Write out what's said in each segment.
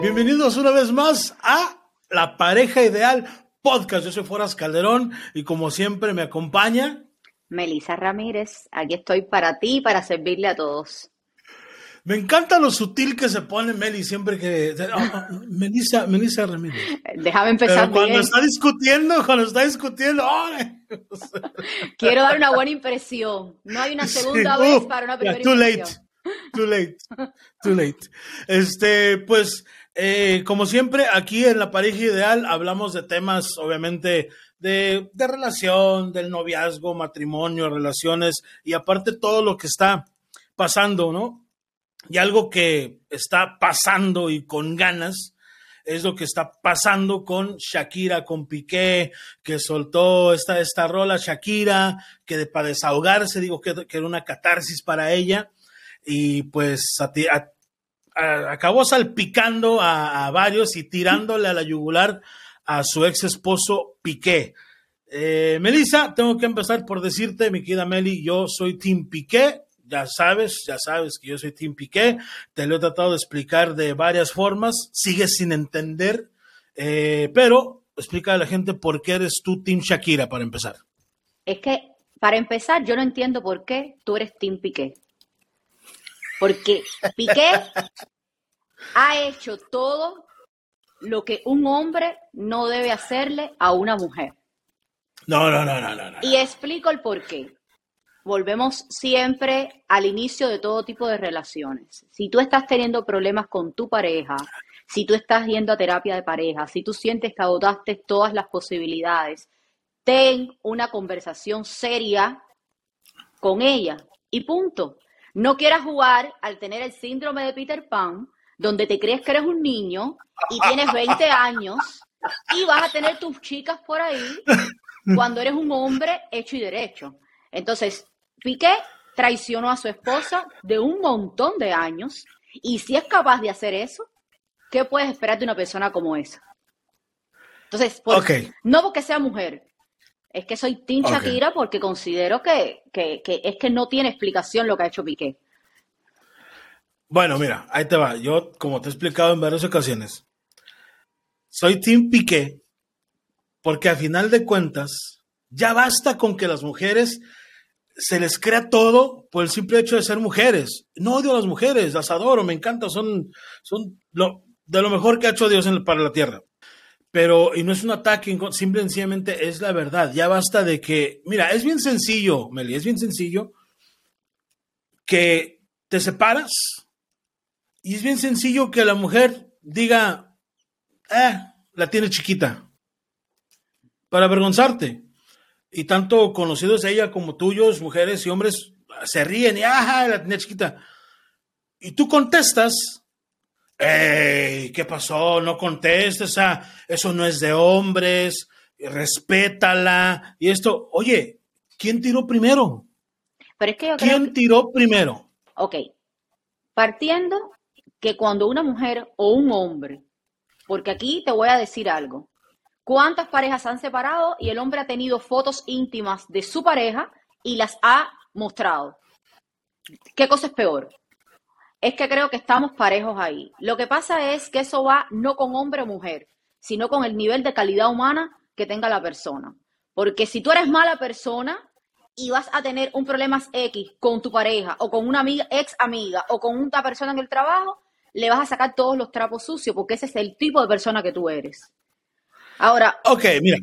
Bienvenidos una vez más a La Pareja Ideal Podcast. Yo soy Foras Calderón y como siempre me acompaña Melisa Ramírez. Aquí estoy para ti y para servirle a todos. Me encanta lo sutil que se pone Meli siempre que. Oh, Melissa, Melissa Ramírez. Déjame empezar. Pero cuando está discutiendo, cuando está discutiendo. Quiero dar una buena impresión. No hay una segunda vez para una primera too impresión. Late. Too late. Too late. Este, pues, eh, como siempre, aquí en La Pareja Ideal hablamos de temas, obviamente, de, de relación, del noviazgo, matrimonio, relaciones y aparte todo lo que está pasando, ¿no? Y algo que está pasando y con ganas es lo que está pasando con Shakira, con Piqué, que soltó esta, esta rola Shakira, que de, para desahogarse, digo que, que, era una catarsis para ella, y pues acabó salpicando a, varios y tirándole a la yugular a su ex esposo Piqué. Eh, Melissa, tengo que empezar por decirte, mi querida Meli, yo soy Team Piqué, ya sabes, ya sabes que yo soy Team Piqué, te lo he tratado de explicar de varias formas, sigues sin entender, eh, pero explica a la gente por qué eres tú Team Shakira para empezar. Es que, para empezar, yo no entiendo por qué tú eres Team Piqué. Porque Piqué ha hecho todo lo que un hombre no debe hacerle a una mujer. No, no, no, no, no. no. Y explico el por qué volvemos siempre al inicio de todo tipo de relaciones. Si tú estás teniendo problemas con tu pareja, si tú estás yendo a terapia de pareja, si tú sientes que agotaste todas las posibilidades, ten una conversación seria con ella y punto. No quieras jugar al tener el síndrome de Peter Pan, donde te crees que eres un niño y tienes 20 años y vas a tener tus chicas por ahí cuando eres un hombre hecho y derecho. Entonces, Piqué traicionó a su esposa de un montón de años y si es capaz de hacer eso, ¿qué puedes esperar de una persona como esa? Entonces, por, okay. no porque sea mujer, es que soy Team okay. Shakira porque considero que, que, que, es que no tiene explicación lo que ha hecho Piqué. Bueno, mira, ahí te va. Yo, como te he explicado en varias ocasiones, soy Team Piqué porque a final de cuentas, ya basta con que las mujeres se les crea todo por el simple hecho de ser mujeres. No odio a las mujeres, las adoro, me encanta, son, son lo, de lo mejor que ha hecho Dios para la tierra. Pero, y no es un ataque, simple y sencillamente es la verdad. Ya basta de que, mira, es bien sencillo, Meli, es bien sencillo que te separas y es bien sencillo que la mujer diga, eh, la tiene chiquita, para avergonzarte y tanto conocidos de ella como tuyos, mujeres y hombres, se ríen y ajá, la tenía chiquita. Y tú contestas, ¡Ey! ¿Qué pasó? No contestes, ah, eso no es de hombres, respétala. Y esto, oye, ¿quién tiró primero? Pero es que yo ¿Quién que... tiró primero? Ok, partiendo que cuando una mujer o un hombre, porque aquí te voy a decir algo, ¿Cuántas parejas han separado y el hombre ha tenido fotos íntimas de su pareja y las ha mostrado? ¿Qué cosa es peor? Es que creo que estamos parejos ahí. Lo que pasa es que eso va no con hombre o mujer, sino con el nivel de calidad humana que tenga la persona. Porque si tú eres mala persona y vas a tener un problema X con tu pareja o con una amiga, ex amiga o con una persona en el trabajo, le vas a sacar todos los trapos sucios porque ese es el tipo de persona que tú eres. Ahora. Ok, mira.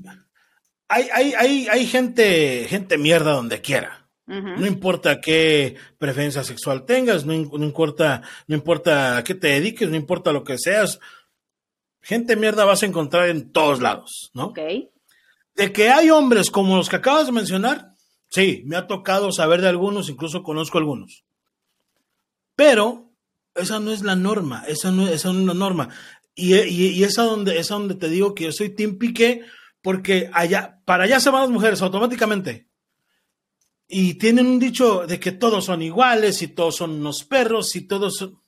Hay, hay, hay, hay gente, gente mierda donde quiera. Uh -huh. No importa qué preferencia sexual tengas, no, no, importa, no importa a qué te dediques, no importa lo que seas. Gente mierda vas a encontrar en todos lados, ¿no? Ok. De que hay hombres como los que acabas de mencionar, sí, me ha tocado saber de algunos, incluso conozco algunos. Pero esa no es la norma, esa no, esa no es la norma. Y, y, y es, a donde, es a donde te digo que yo soy Team Piqué, porque allá, para allá se van las mujeres automáticamente. Y tienen un dicho de que todos son iguales, y todos son unos perros, y todos son...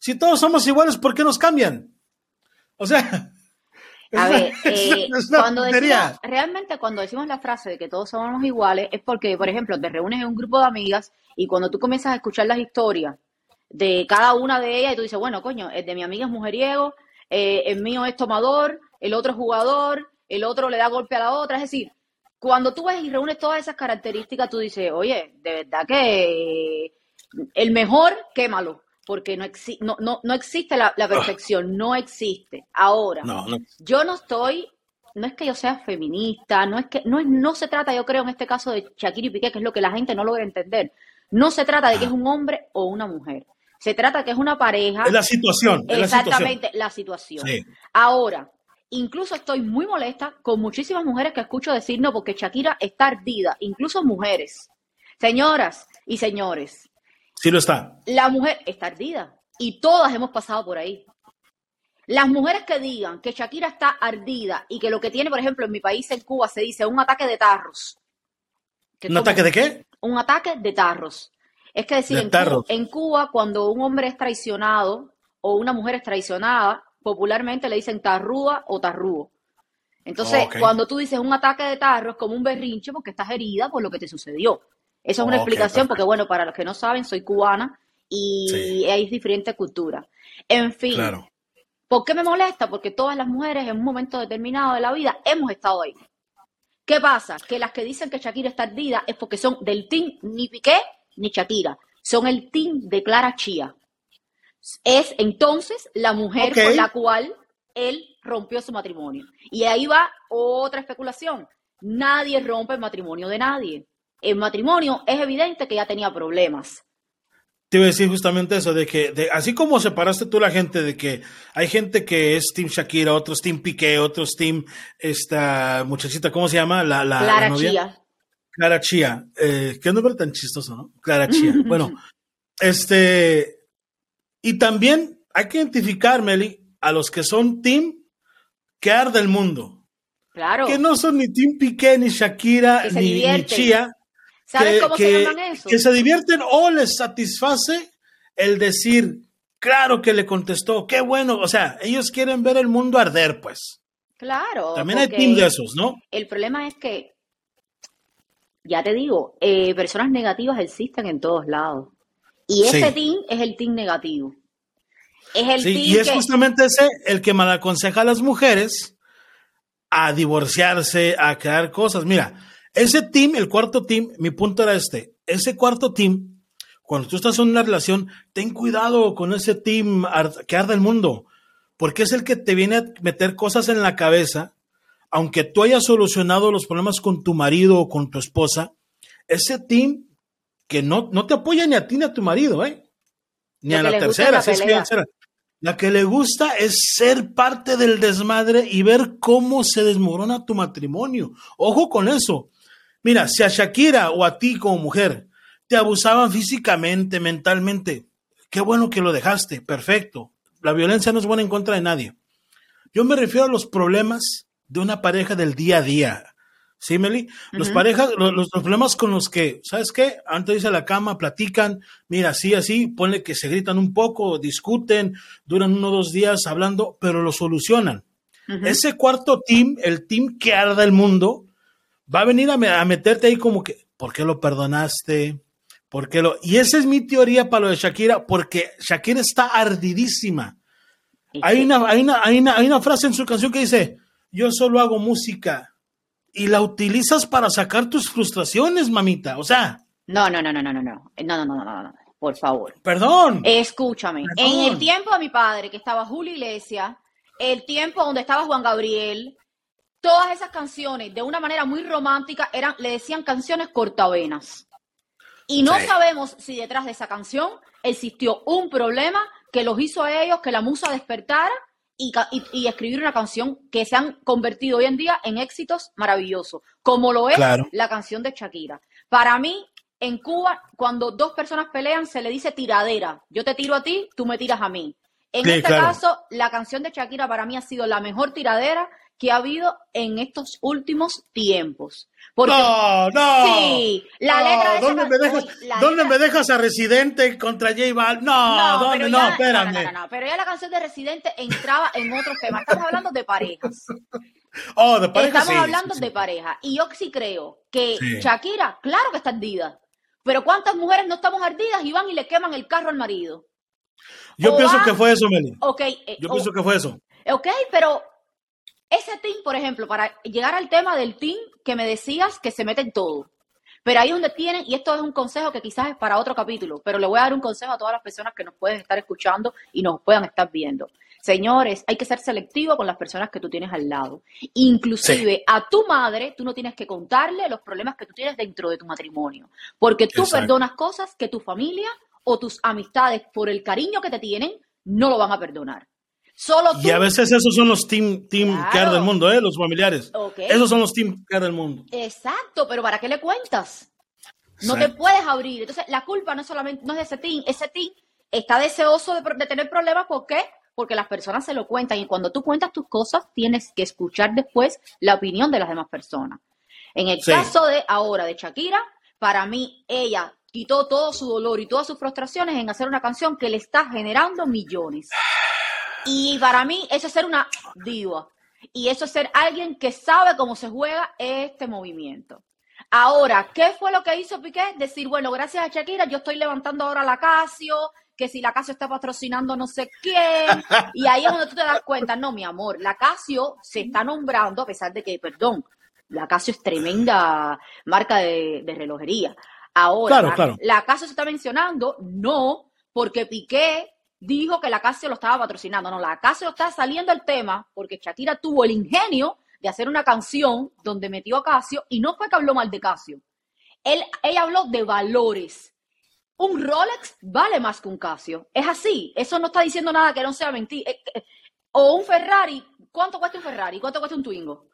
Si todos somos iguales, ¿por qué nos cambian? O sea, A ver, eh, cuando decimos, realmente cuando decimos la frase de que todos somos iguales es porque, por ejemplo, te reúnes en un grupo de amigas y cuando tú comienzas a escuchar las historias de cada una de ellas y tú dices, bueno, coño, el de mi amiga es mujeriego, eh, el mío es tomador, el otro es jugador, el otro le da golpe a la otra. Es decir, cuando tú ves y reúnes todas esas características, tú dices, oye, de verdad que el mejor, quémalo, porque no, no, no, no existe la, la, perfección, no existe. Ahora, yo no estoy, no es que yo sea feminista, no es que, no, no se trata, yo creo, en este caso de Shakira y Piqué, que es lo que la gente no logra entender. No se trata de que es un hombre o una mujer. Se trata que es una pareja. Es la situación. exactamente, la situación. Ahora, incluso estoy muy molesta con muchísimas mujeres que escucho decir no, porque Shakira está ardida, incluso mujeres. Señoras y señores. Sí lo está. La mujer está ardida y todas hemos pasado por ahí. Las mujeres que digan que Shakira está ardida y que lo que tiene, por ejemplo, en mi país, en Cuba, se dice un ataque de tarros. ¿Un ataque de qué? Un ataque de tarros. Es que decir, en Cuba, cuando un hombre es traicionado o una mujer es traicionada, popularmente le dicen tarrúa o tarrúo. Entonces, cuando tú dices un ataque de tarro es como un berrinche porque estás herida por lo que te sucedió. Eso es una explicación porque, bueno, para los que no saben, soy cubana y hay diferentes culturas. En fin, ¿por qué me molesta? Porque todas las mujeres en un momento determinado de la vida hemos estado ahí. ¿Qué pasa? Que las que dicen que Shakira está ardida es porque son del team ni Piqué ni Shakira, son el team de Clara Chía. Es entonces la mujer con la cual él rompió su matrimonio. Y ahí va otra especulación. Nadie rompe el matrimonio de nadie. El matrimonio es evidente que ya tenía problemas. Te iba a decir justamente eso, de que de, así como separaste tú la gente, de que hay gente que es Team Shakira, otros Team Piqué, otros Team esta muchachita, ¿cómo se llama? La, la, Clara Chía. Clara Chía, eh, qué nombre tan chistoso, ¿no? Clara Chía. Bueno, este, y también hay que identificar, Meli, a los que son team que arde el mundo. Claro. Que no son ni Team Piqué, ni Shakira, ni, ni, Chía. ¿Sabes cómo se llaman eso? Que se divierten o les satisface el decir, claro que le contestó, qué bueno. O sea, ellos quieren ver el mundo arder, pues. Claro. También hay team de esos, ¿no? El problema es que ya te digo, eh, personas negativas existen en todos lados. Y ese team es el team negativo. Es el team y es justamente ese el que mal aconseja a las mujeres a divorciarse, a crear cosas. Mira, ese team, el cuarto team, mi punto era este. Ese cuarto team, cuando tú estás en una relación, ten cuidado con ese team que arde el mundo, porque es el que te viene a meter cosas en la cabeza aunque tú hayas solucionado los problemas con tu marido o con tu esposa, ese team que no, no te apoya ni a ti ni a tu marido, ¿eh? Ni a la tercera, la, la que le gusta es ser parte del desmadre y ver cómo se desmorona tu matrimonio. Ojo con eso. Mira, si a Shakira o a ti como mujer te abusaban físicamente, mentalmente, qué bueno que lo dejaste, perfecto. La violencia no es buena en contra de nadie. Yo me refiero a los problemas de una pareja del día a día. ¿Sí, Meli? Los parejas, los, problemas con los que, ¿sabes qué? Antes de irse a la cama, platican, mira, así, así, ponle que se gritan un poco, discuten, duran uno o dos días hablando, pero lo solucionan. Ese cuarto team, el team que arda el mundo, va a venir a, meterte ahí como que, ¿por qué lo perdonaste? ¿Por qué lo...? Y esa es mi teoría para lo de Shakira, porque Shakira está ardidísima. Hay una, hay, una, hay, una, hay una frase en su canción que dice, yo solo hago música y la utilizas para sacar tus frustraciones, mamita. O sea. No, no, no, no, no, no, no, no, no, no, no, no, por favor. Perdón. Escúchame. En el tiempo de mi padre, que estaba Julio Iglesias, el tiempo donde estaba Juan Gabriel, todas esas canciones, de una manera muy romántica, eran, le decían canciones cortavenas. Y no sabemos si detrás de esa canción existió un problema que los hizo a ellos que la musa despertara y, escribir una canción que se han convertido hoy en día en éxitos maravillosos, como lo es la canción de Shakira. Para mí, en Cuba, cuando dos personas pelean, se le dice tiradera. Yo te tiro a ti, tú me tiras a mí. En este caso, la canción de Shakira para mí ha sido la mejor tiradera que ha habido en estos últimos tiempos. Porque, no, no. Sí, la letra de ¿Dónde, me dejas, ¿dónde me dejas a Residente contra J Balvin? No, no, ¿dónde? no, espérame. No, no, no, pero ya la canción de Residente entraba en otros temas. Estamos hablando de parejas. Oh, de parejas. Estamos hablando de pareja. Y yo sí creo que Shakira, claro que está ardida. Pero ¿cuántas mujeres no estamos ardidas y van y le queman el carro al marido? Yo pienso que fue eso, Meli. Okay, eh, Yo pienso que fue eso. Ok, pero ese team, por ejemplo, para llegar al tema del team que me decías que se mete en todo. Pero ahí donde tienen, y esto es un consejo que quizás es para otro capítulo, pero le voy a dar un consejo a todas las personas que nos pueden estar escuchando y nos puedan estar viendo. Señores, hay que ser selectivo con las personas que tú tienes al lado. Inclusive a tu madre, tú no tienes que contarle los problemas que tú tienes dentro de tu matrimonio, porque tú perdonas cosas que tu familia o tus amistades, por el cariño que te tienen, no lo van a perdonar. Solo Y a veces esos son los team, team care del mundo, ¿eh? los familiares. Esos son los team care del mundo. Exacto, pero ¿para qué le cuentas? No te puedes abrir. Entonces, la culpa no solamente no es de ese team, ese team está deseoso de, tener problemas. ¿Por qué? Porque las personas se lo cuentan y cuando tú cuentas tus cosas, tienes que escuchar después la opinión de las demás personas. En el caso de ahora de Shakira, para mí ella quitó todo su dolor y todas sus frustraciones en hacer una canción que le está generando millones. Y para mí eso es ser una diva. Y eso es ser alguien que sabe cómo se juega este movimiento. Ahora, ¿qué fue lo que hizo Piqué? Decir, bueno, gracias a Shakira, yo estoy levantando ahora la Casio, que si la Casio está patrocinando no sé quién. Y ahí es donde tú te das cuenta, no, mi amor, la Casio se está nombrando, a pesar de que, perdón, la Casio es tremenda marca de, relojería. Ahora, la, la Casio se está mencionando, no, porque Piqué dijo que la Casio lo estaba patrocinando. No, la Casio está saliendo el tema porque Shakira tuvo el ingenio de hacer una canción donde metió a Casio y no fue que habló mal de Casio. Él, ella habló de valores. Un Rolex vale más que un Casio. Es así. Eso no está diciendo nada que no sea mentira. Eh, eh, o un Ferrari. ¿Cuánto cuesta un Ferrari? ¿Cuánto cuesta un Twingo?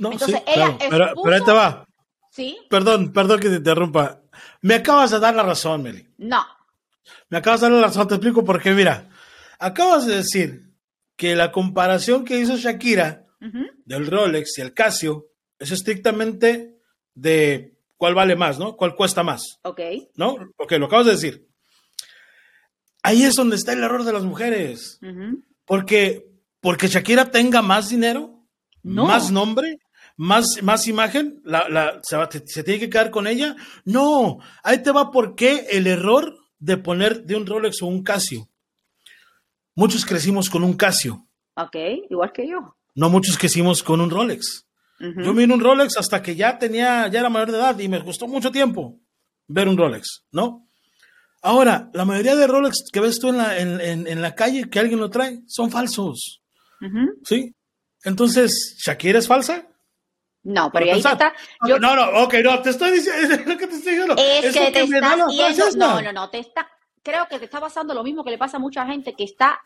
No, Entonces, ella pero, pero ahí te va. ¿Sí? Perdón, perdón que te interrumpa. Me acabas de dar la razón, Meli. No, me acabas de dar la razón, te explico por qué. Mira, acabas de decir que la comparación que hizo Shakira del Rolex y el Casio es estrictamente de cuál vale más, ¿no? ¿Cuál cuesta más? Ok. ¿No? Ok, lo acabas de decir. Ahí es donde está el error de las mujeres. Porque, porque Shakira tenga más dinero, más nombre, más, más imagen, la, se, se, tiene que quedar con ella. No, ahí te va por qué el error de poner de un Rolex o un Casio. Muchos crecimos con un Casio. Ok, igual que yo. No muchos crecimos con un Rolex. Yo vi un Rolex hasta que ya tenía, ya era mayor de edad y me costó mucho tiempo ver un Rolex, ¿no? Ahora, la mayoría de Rolex que ves tú en la, en, la calle, que alguien lo trae, son falsos. ¿Sí? Entonces, ¿Shakira es falsa? No, pero ahí está. No, no, ok, no, te estoy diciendo lo que te estoy diciendo. Es, que, te estás No, no, no, te está. Creo que te está pasando lo mismo que le pasa a mucha gente que está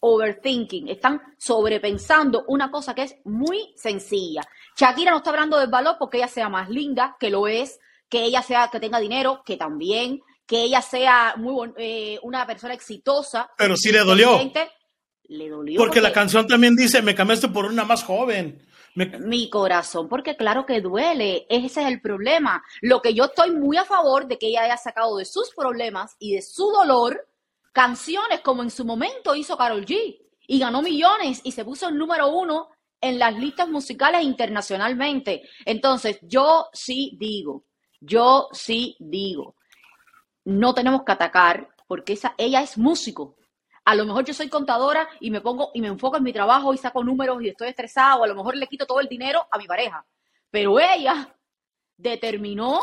overthinking, están sobrepensando una cosa que es muy sencilla. Shakira no está hablando del valor porque ella sea más linda, que lo es, que ella sea, que tenga dinero, que también, que ella sea muy eh, una persona exitosa. Pero sí le dolió. Le dolió. Porque, porque, la canción también dice, me cambiaste por una más joven. Mi corazón, porque claro que duele, ese es el problema. Lo que yo estoy muy a favor de que ella haya sacado de sus problemas y de su dolor canciones como en su momento hizo Carol G y ganó millones y se puso el número uno en las listas musicales internacionalmente. Entonces, yo sí digo, yo sí digo, no tenemos que atacar porque esa, ella es músico, a lo mejor yo soy contadora y me pongo y me enfoco en mi trabajo y saco números y estoy estresado, a lo mejor le quito todo el dinero a mi pareja. Pero ella determinó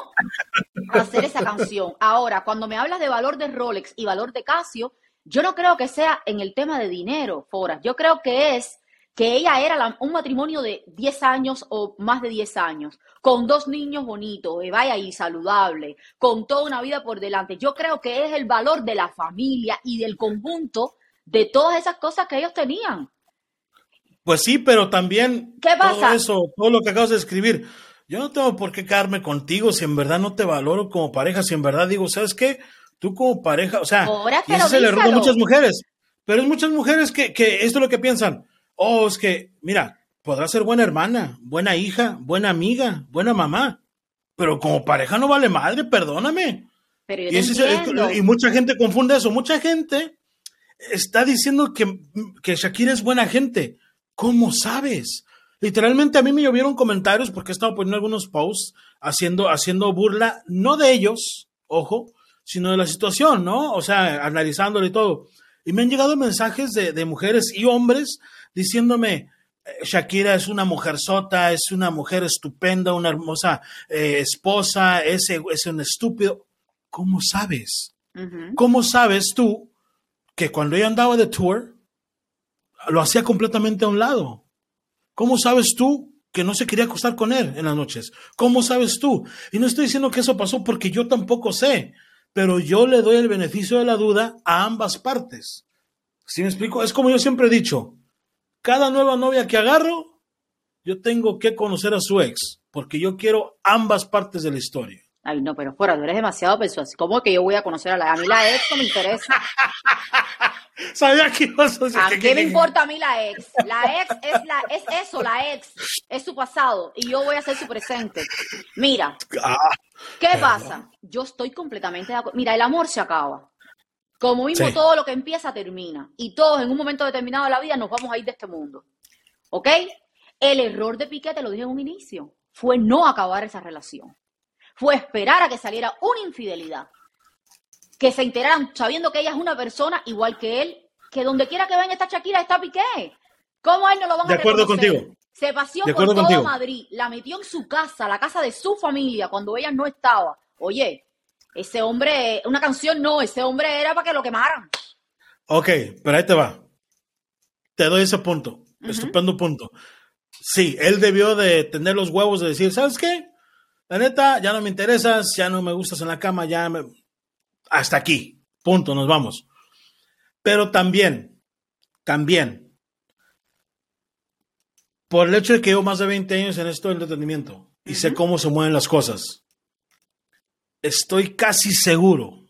hacer esa canción. Ahora, cuando me hablas de valor de Rolex y valor de Casio, yo no creo que sea en el tema de dinero, Fora. Yo creo que es que ella era un matrimonio de 10 años o más de 10 años, con dos niños bonitos, eh, vaya y saludable, con toda una vida por delante. Yo creo que es el valor de la familia y del conjunto de todas esas cosas que ellos tenían. Pues sí, pero también ¿Qué pasa? todo eso, todo lo que acabas de escribir. Yo no tengo por qué quedarme contigo si en verdad no te valoro como pareja, si en verdad digo, ¿sabes qué? Tú como pareja, o sea, y ese es el error de muchas mujeres. Pero es muchas mujeres que, que esto es lo que piensan. Oh, es que, mira, podrá ser buena hermana, buena hija, buena amiga, buena mamá, pero como pareja no vale madre, perdóname. y, mucha gente confunde eso. Mucha gente está diciendo que, que Shakira es buena gente. ¿Cómo sabes? Literalmente a mí me llovieron comentarios porque he estado poniendo algunos posts haciendo, haciendo burla, no de ellos, ojo, sino de la situación, ¿no? O sea, analizándolo y todo. Y me han llegado mensajes de, mujeres y hombres diciéndome, eh, Shakira es una mujer sota, es una mujer estupenda, una hermosa eh, esposa, es, es un estúpido. ¿Cómo sabes? ¿Cómo sabes tú que cuando ella andaba de tour, lo hacía completamente a un lado? ¿Cómo sabes tú que no se quería acostar con él en las noches? ¿Cómo sabes tú? Y no estoy diciendo que eso pasó porque yo tampoco sé pero yo le doy el beneficio de la duda a ambas partes. ¿Sí me explico? Es como yo siempre he dicho, cada nueva novia que agarro, yo tengo que conocer a su ex, porque yo quiero ambas partes de la historia. Ay, no, pero fuera, tú eres demasiado persuasivo. ¿Cómo que yo voy a conocer a la... A mí la ex no me interesa. Sabía que ibas a decir. ¿A qué me importa a mí la ex? La ex es, la, es eso, la ex. Es su pasado. Y yo voy a ser su presente. Mira. Ah, ¿Qué pasa? Yo estoy completamente de acuerdo. Mira, el amor se acaba. Como mismo todo lo que empieza termina. Y todos en un momento determinado de la vida nos vamos a ir de este mundo. ¿Ok? El error de Piqué, te lo dije en un inicio, fue no acabar esa relación fue esperar a que saliera una infidelidad. Que se enteraran sabiendo que ella es una persona igual que él, que donde quiera que venga esta Shakira está Piqué. ¿Cómo a él no lo van a De acuerdo contigo. Se paseó por todo Madrid, la metió en su casa, la casa de su familia, cuando ella no estaba. Oye, ese hombre, una canción no, ese hombre era para que lo quemaran. Ok, pero ahí te va. Te doy ese punto. Estupendo punto. Sí, él debió de tener los huevos de decir, ¿sabes qué? La neta, ya no me interesas, ya no me gustas en la cama, ya me... Hasta aquí. Punto, nos vamos. Pero también, también, por el hecho de que llevo más de 20 años en esto del entretenimiento y sé cómo se mueven las cosas, estoy casi seguro,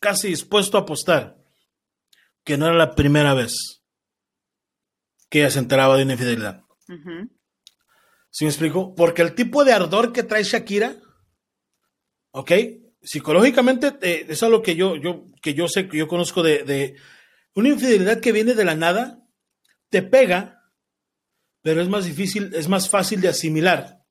casi dispuesto a apostar que no era la primera vez que ella se enteraba de una infidelidad. ¿Sí me explico? Porque el tipo de ardor que trae Shakira, ¿ok? Psicológicamente, eh, es algo que yo, yo, que yo sé, que yo conozco de, de una infidelidad que viene de la nada, te pega, pero es más difícil, es más fácil de asimilar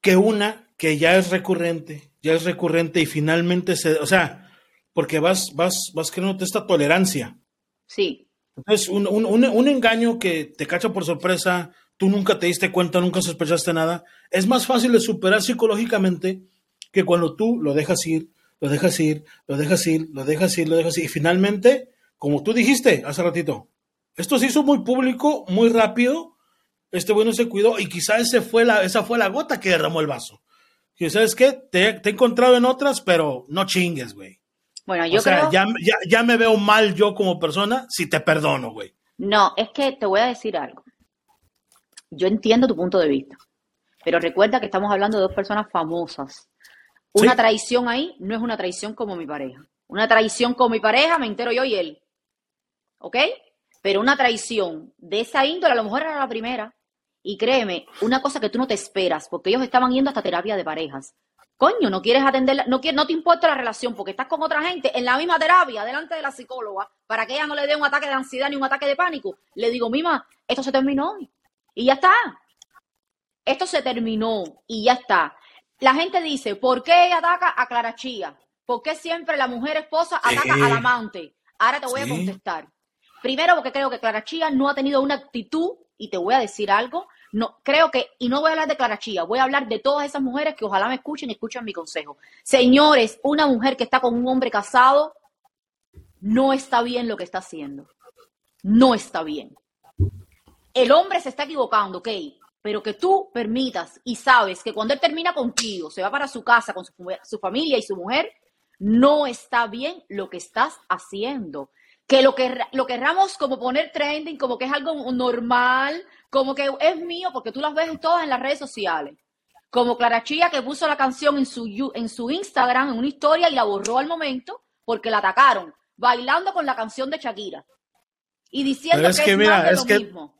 que una que ya es recurrente, ya es recurrente y finalmente se, o sea, porque vas, vas, vas creando esta tolerancia. Sí. Entonces, un, un, un, engaño que te cacha por sorpresa, tú nunca te diste cuenta, nunca sospechaste nada, es más fácil de superar psicológicamente que cuando tú lo dejas ir, lo dejas ir, lo dejas ir, lo dejas ir, lo dejas ir, y finalmente, como tú dijiste hace ratito, esto se hizo muy público, muy rápido, este bueno se cuidó y quizá ese fue la, esa fue la gota que derramó el vaso. Sabes qué, te, he encontrado en otras, pero no chingues, güey. Bueno, yo o sea, ya, ya, ya me veo mal yo como persona si te perdono, güey. No, es que te voy a decir algo. Yo entiendo tu punto de vista, pero recuerda que estamos hablando de dos personas famosas. Una traición ahí no es una traición como mi pareja. Una traición con mi pareja me entero yo y él. ¿Ok? Pero una traición de esa índole a lo mejor era la primera. Y créeme, una cosa que tú no te esperas, porque ellos estaban yendo hasta terapia de parejas. Coño, no quieres atender, no, no te importa la relación porque estás con otra gente en la misma terapia, delante de la psicóloga, para que ella no le dé un ataque de ansiedad ni un ataque de pánico. Le digo, Mima, esto se terminó. Y ya está. Esto se terminó y ya está. La gente dice, ¿por qué ella ataca a Clara Chía? ¿Por qué siempre la mujer esposa ataca al amante? Ahora te voy a contestar. Primero, porque creo que Clara Chía no ha tenido una actitud, y te voy a decir algo, no, creo que, y no voy a hablar de Clara Chía, voy a hablar de todas esas mujeres que ojalá me escuchen y escuchen mi consejo. Señores, una mujer que está con un hombre casado no está bien lo que está haciendo. No está bien el hombre se está equivocando, ok, pero que tú permitas y sabes que cuando él termina contigo, se va para su casa con su, familia y su mujer, no está bien lo que estás haciendo. Que lo que lo querramos como poner trending, como que es algo normal, como que es mío, porque tú las ves todas en las redes sociales. Como Clara Chía que puso la canción en su, en su Instagram, en una historia, y la borró al momento porque la atacaron, bailando con la canción de Shakira. Y diciendo que, es, mira, es lo mismo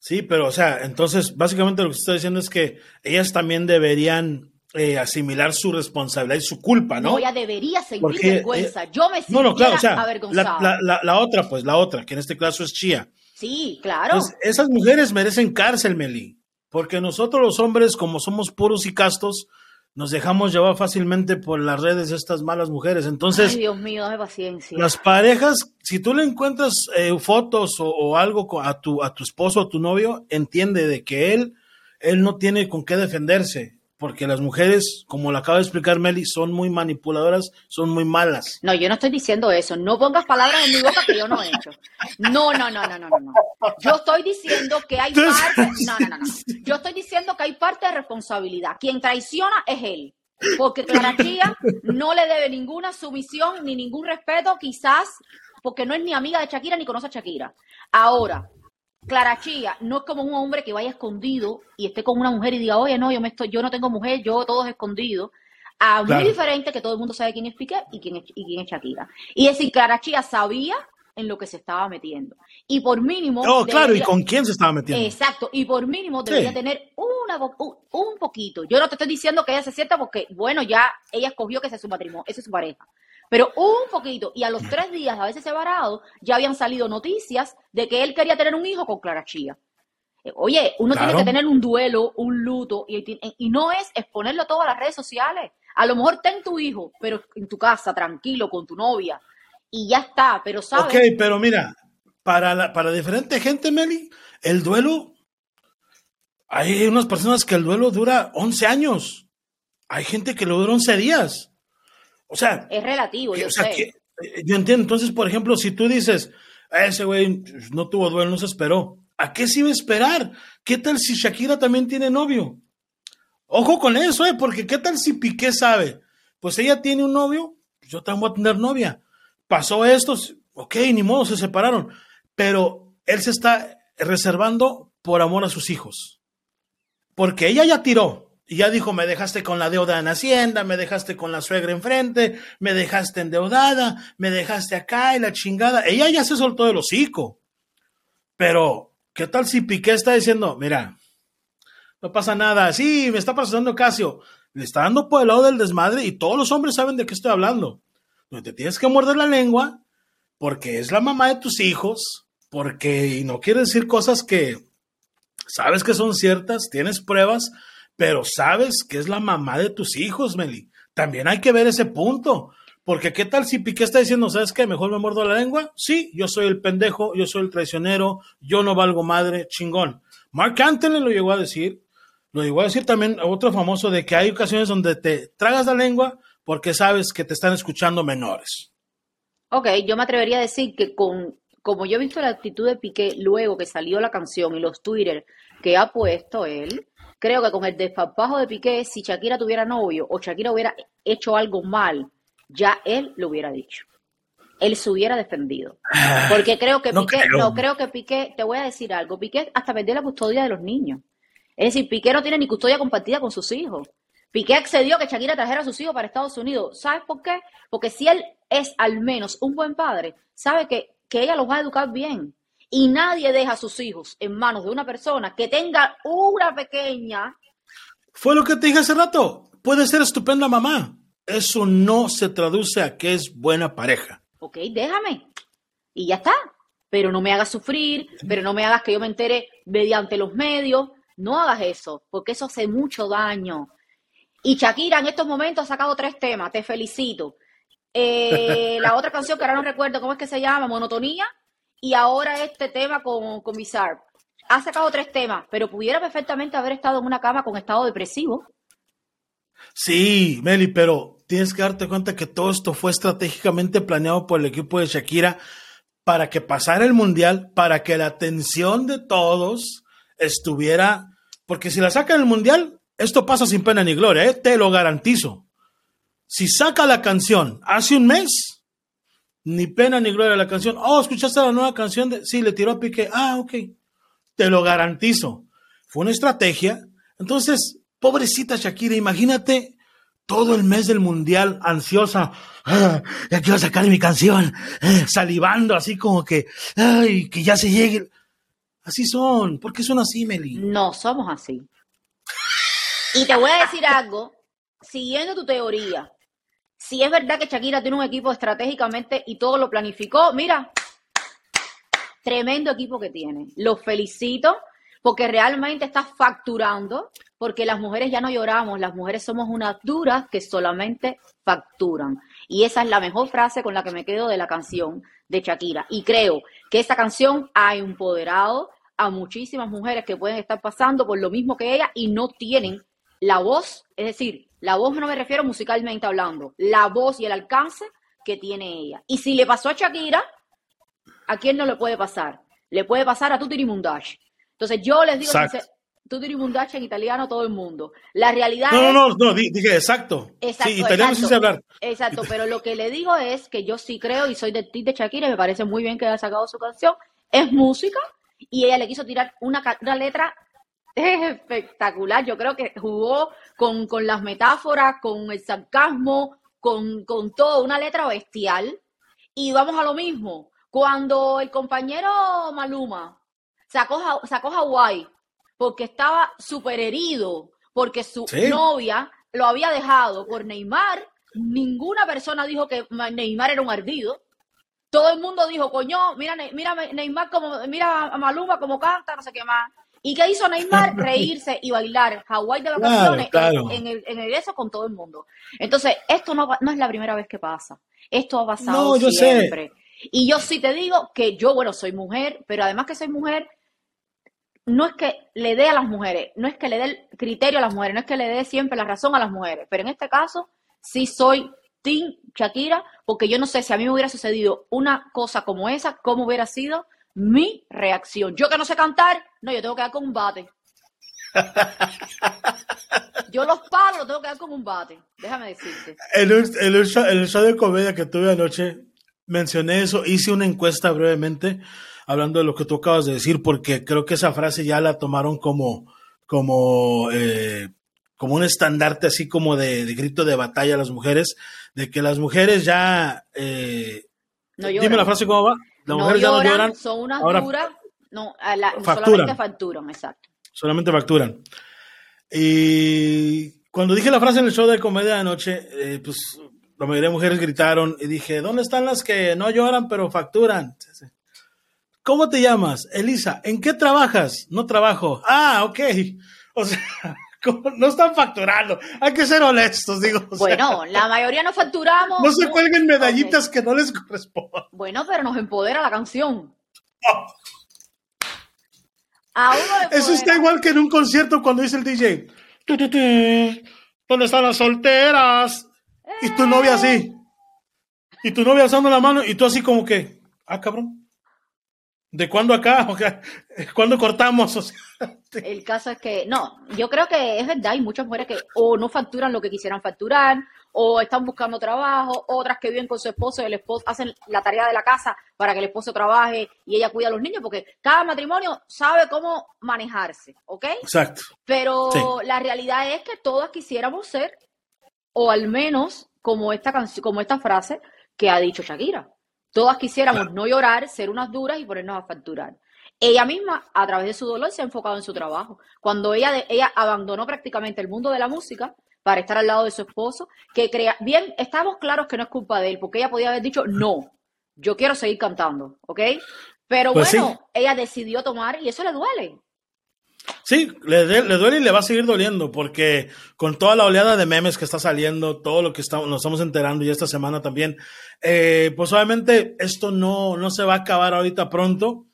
Sí, pero o sea, entonces básicamente lo que está diciendo es que ellas también deberían eh, asimilar su responsabilidad y su culpa, ¿no? No, ella debería sentir vergüenza. Yo me siento no, no, claro, o sea, la, la, la, otra, pues la otra, que en este caso es Chía. Sí, claro. esas mujeres merecen cárcel, Meli, porque nosotros los hombres, como somos puros y castos, nos dejamos llevar fácilmente por las redes de estas malas mujeres. Entonces, Ay, Dios mío, paciencia. Las parejas, si tú le encuentras eh, fotos o, o, algo a tu, a tu esposo o tu novio, entiende de que él, él no tiene con qué defenderse porque las mujeres, como lo acaba de explicar Meli, son muy manipuladoras, son muy malas. No, yo no estoy diciendo eso. No pongas palabras en mi boca que yo no he hecho. No, no, no, no, no, no. Yo estoy diciendo que hay parte. No, no, no, no. Yo estoy diciendo que hay parte de responsabilidad. Quien traiciona es él. Porque Clara Chía no le debe ninguna sumisión ni ningún respeto, quizás porque no es ni amiga de Shakira ni conoce a Shakira. Ahora, Clara Chía no es como un hombre que vaya escondido y esté con una mujer y diga, oye, no, yo, me estoy, yo no tengo mujer, yo todos escondidos. A muy diferente que todo el mundo sabe quién es Piqué y quién es, y quién es Shakira. Y es decir, Clara Chía sabía en lo que se estaba metiendo. Y por mínimo... Oh, claro, ¿y con quién se estaba metiendo? Exacto, y por mínimo debería tener una, un, poquito. Yo no te estoy diciendo que ella se sienta porque, bueno, ya ella escogió que ese es su matrimonio, ese es su pareja. Pero un poquito, y a los tres días de haberse separado, ya habían salido noticias de que él quería tener un hijo con Clara Chía. Eh, oye, uno tiene que tener un duelo, un luto, y, y, no es exponerlo todo a las redes sociales. A lo mejor ten tu hijo, pero en tu casa, tranquilo, con tu novia, y ya está, pero sabes. Ok, pero mira, para, la, para diferente gente, Meli, el duelo, hay unas personas que el duelo dura 11 años. Hay gente que lo dura 11 días. O sea, es relativo, yo sé. Eh, yo entiendo. Entonces, por ejemplo, si tú dices, ese güey no tuvo duelo, no se esperó. ¿A qué se iba a esperar? ¿Qué tal si Shakira también tiene novio? Ojo con eso, ¿eh? Porque ¿qué tal si Piqué sabe? Pues ella tiene un novio, yo también voy a tener novia. Pasó esto, ok, ni modo, se separaron. Pero él se está reservando por amor a sus hijos. Porque ella ya tiró, y ya dijo, me dejaste con la deuda en Hacienda, me dejaste con la suegra enfrente, me dejaste endeudada, me dejaste acá y la chingada. Ella ya se soltó del hocico. Pero, ¿qué tal si Piqué está diciendo, mira, no pasa nada, sí, me está pasando Casio, le está dando por el lado del desmadre y todos los hombres saben de qué estoy hablando. No te tienes que morder la lengua porque es la mamá de tus hijos, porque no quiere decir cosas que sabes que son ciertas, tienes pruebas, pero sabes que es la mamá de tus hijos, Meli. También hay que ver ese punto. Porque qué tal si Piqué está diciendo, ¿sabes qué? Mejor me muerdo la lengua. Sí, yo soy el pendejo, yo soy el traicionero, yo no valgo madre, chingón. Mark Anthony lo llegó a decir. Lo llegó a decir también otro famoso de que hay ocasiones donde te tragas la lengua porque sabes que te están escuchando menores. Ok, yo me atrevería a decir que con, como yo he visto la actitud de Piqué luego que salió la canción y los Twitter que ha puesto él, creo que con el despapajo de Piqué, si Shakira tuviera novio o Shakira hubiera hecho algo mal, ya él lo hubiera dicho. Él se hubiera defendido. Porque creo que Piqué, no creo que Piqué, te voy a decir algo, Piqué hasta perdió la custodia de los niños. Es decir, Piqué no tiene ni custodia compartida con sus hijos. Piqué accedió a que Shakira trajera a sus hijos para Estados Unidos. ¿Sabes por qué? Porque si él es al menos un buen padre, sabe que, que ella los va a educar bien y nadie deja a sus hijos en manos de una persona que tenga una pequeña. Fue lo que te dije hace rato. Puede ser estupenda mamá. Eso no se traduce a que es buena pareja. Ok, déjame. Y ya está. Pero no me hagas sufrir, pero no me hagas que yo me entere mediante los medios. No hagas eso, porque eso hace mucho daño. Y Shakira en estos momentos ha sacado tres temas. Te felicito. Eh, la otra canción que ahora no recuerdo cómo es que se llama, Monotonía, y ahora este tema con, con Bizarre. Ha sacado tres temas, pero pudiera perfectamente haber estado en una cama con estado depresivo. Sí, Meli, pero tienes que darte cuenta que todo esto fue estratégicamente planeado por el equipo de Shakira para que pasara el mundial, para que la atención de todos estuviera. Porque si la saca el mundial, esto pasa sin pena ni gloria, ¿eh? te lo garantizo. Si saca la canción hace un mes, ni pena ni gloria la canción. Oh, ¿escuchaste la nueva canción? De... Sí, le tiró a Piqué. Ah, ok. Te lo garantizo. Fue una estrategia. Entonces, pobrecita Shakira, imagínate todo el mes del mundial ansiosa. Ah, ya quiero sacar mi canción. Eh, salivando así como que, ay, que ya se llegue. Así son. ¿Por qué son así, Meli? No somos así. Y te voy a decir algo, siguiendo tu teoría, si es verdad que Shakira tiene un equipo estratégicamente y todo lo planificó, mira, tremendo equipo que tiene. Los felicito porque realmente está facturando, porque las mujeres ya no lloramos, las mujeres somos unas duras que solamente facturan. Y esa es la mejor frase con la que me quedo de la canción de Shakira. Y creo que esta canción ha empoderado a muchísimas mujeres que pueden estar pasando por lo mismo que ella y no tienen la voz, es decir, la voz no me refiero musicalmente hablando, la voz y el alcance que tiene ella. Y si le pasó a Shakira, ¿a quién no le puede pasar? Le puede pasar a Tutiri Mundash. Entonces yo les digo, Tutiri Mundash en italiano todo el mundo. La realidad no, No, no, no, dije exacto. Exacto, sí, italiano sí sé hablar. Exacto, pero lo que le digo es que yo sí creo y soy de ti de Shakira y me parece muy bien que haya sacado su canción. Es música y ella le quiso tirar una, una letra es espectacular. Yo creo que jugó con, las metáforas, con el sarcasmo, con, con todo, una letra bestial. Y vamos a lo mismo. Cuando el compañero Maluma sacó, sacó Hawái porque estaba súper herido, porque su novia lo había dejado por Neymar, ninguna persona dijo que Neymar era un ardido. Todo el mundo dijo, coño, mira, mira Neymar como, mira a Maluma como canta, no sé qué más. ¿Y qué hizo Neymar? Reírse y bailar Hawái de vacaciones En, el, en el eso con todo el mundo. Entonces, esto no, no es la primera vez que pasa. Esto ha pasado siempre. Y yo sí te digo que yo, bueno, soy mujer, pero además que soy mujer, no es que le dé a las mujeres, no es que le dé el criterio a las mujeres, no es que le dé siempre la razón a las mujeres, pero en este caso sí soy Team Shakira, porque yo no sé si a mí me hubiera sucedido una cosa como esa, cómo hubiera sido mi reacción. Yo que no sé cantar, no, yo tengo que dar con un bate. Yo los palos los tengo que dar con un bate, déjame decirte. En el, show, de comedia que tuve anoche, mencioné eso, hice una encuesta brevemente hablando de lo que tú acabas de decir, porque creo que esa frase ya la tomaron como, como, eh, como un estandarte así como de, grito de batalla a las mujeres, de que las mujeres ya... Eh, dime la frase cómo va. Las mujeres ya no lloran. Son unas duras. No, solamente facturan, exacto. Solamente facturan. Y cuando dije la frase en el show de comedia de anoche, eh, pues la mayoría de mujeres gritaron y dije, ¿dónde están las que no lloran pero facturan? ¿Cómo te llamas? Elisa, ¿en qué trabajas? No trabajo. Ah, ok. O sea, no están facturando. Hay que ser honestos, digo. Bueno, la mayoría no facturamos. No se cuelguen medallitas que no les corresponden. Bueno, pero nos empodera la canción. Eso está igual que en un concierto cuando dice el DJ. ¿Dónde están las solteras? Y tu novia así. Y tu novia alzando la mano y tú así como que, ah, cabrón. ¿De cuándo acá? ¿Cuándo cortamos? El caso es que, no, yo creo que es verdad, hay muchas mujeres que o no facturan lo que quisieran facturar, o están buscando trabajo, otras que viven con su esposo y el esposo hacen la tarea de la casa para que el esposo trabaje y ella cuida a los niños, porque cada matrimonio sabe cómo manejarse, ¿ok? Exacto. Pero la realidad es que todas quisiéramos ser, o al menos como esta canción, como esta frase que ha dicho Shakira. Todas quisiéramos no llorar, ser unas duras y ponernos a facturar. Ella misma, a través de su dolor, se ha enfocado en su trabajo. Cuando ella, ella abandonó prácticamente el mundo de la música para estar al lado de su esposo, que crea, bien, estamos claros que no es culpa de él, porque ella podía haber dicho, no, yo quiero seguir cantando, ¿ok? Pero pues bueno, ella decidió tomar y eso le duele. Sí, le, le, duele y le va a seguir doliendo, porque con toda la oleada de memes que está saliendo, todo lo que estamos, nos estamos enterando y esta semana también, eh, pues obviamente esto no, no se va a acabar ahorita pronto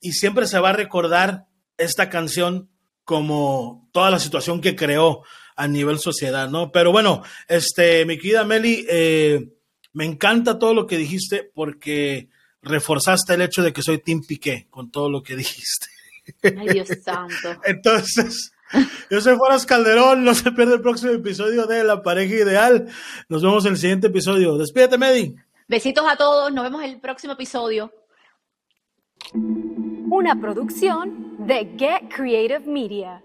y siempre se va a recordar esta canción como toda la situación que creó a nivel sociedad, ¿no? Pero bueno, este, mi querida Meli, eh, me encanta todo lo que dijiste porque reforzaste el hecho de que soy Tim Piqué con todo lo que dijiste. Ay, Dios santo. Entonces, yo soy Juanas Calderón, no se pierde el próximo episodio de La Pareja Ideal. Nos vemos en el siguiente episodio. Despídete, Medi. Besitos a todos, nos vemos en el próximo episodio. Una producción de Get Creative Media.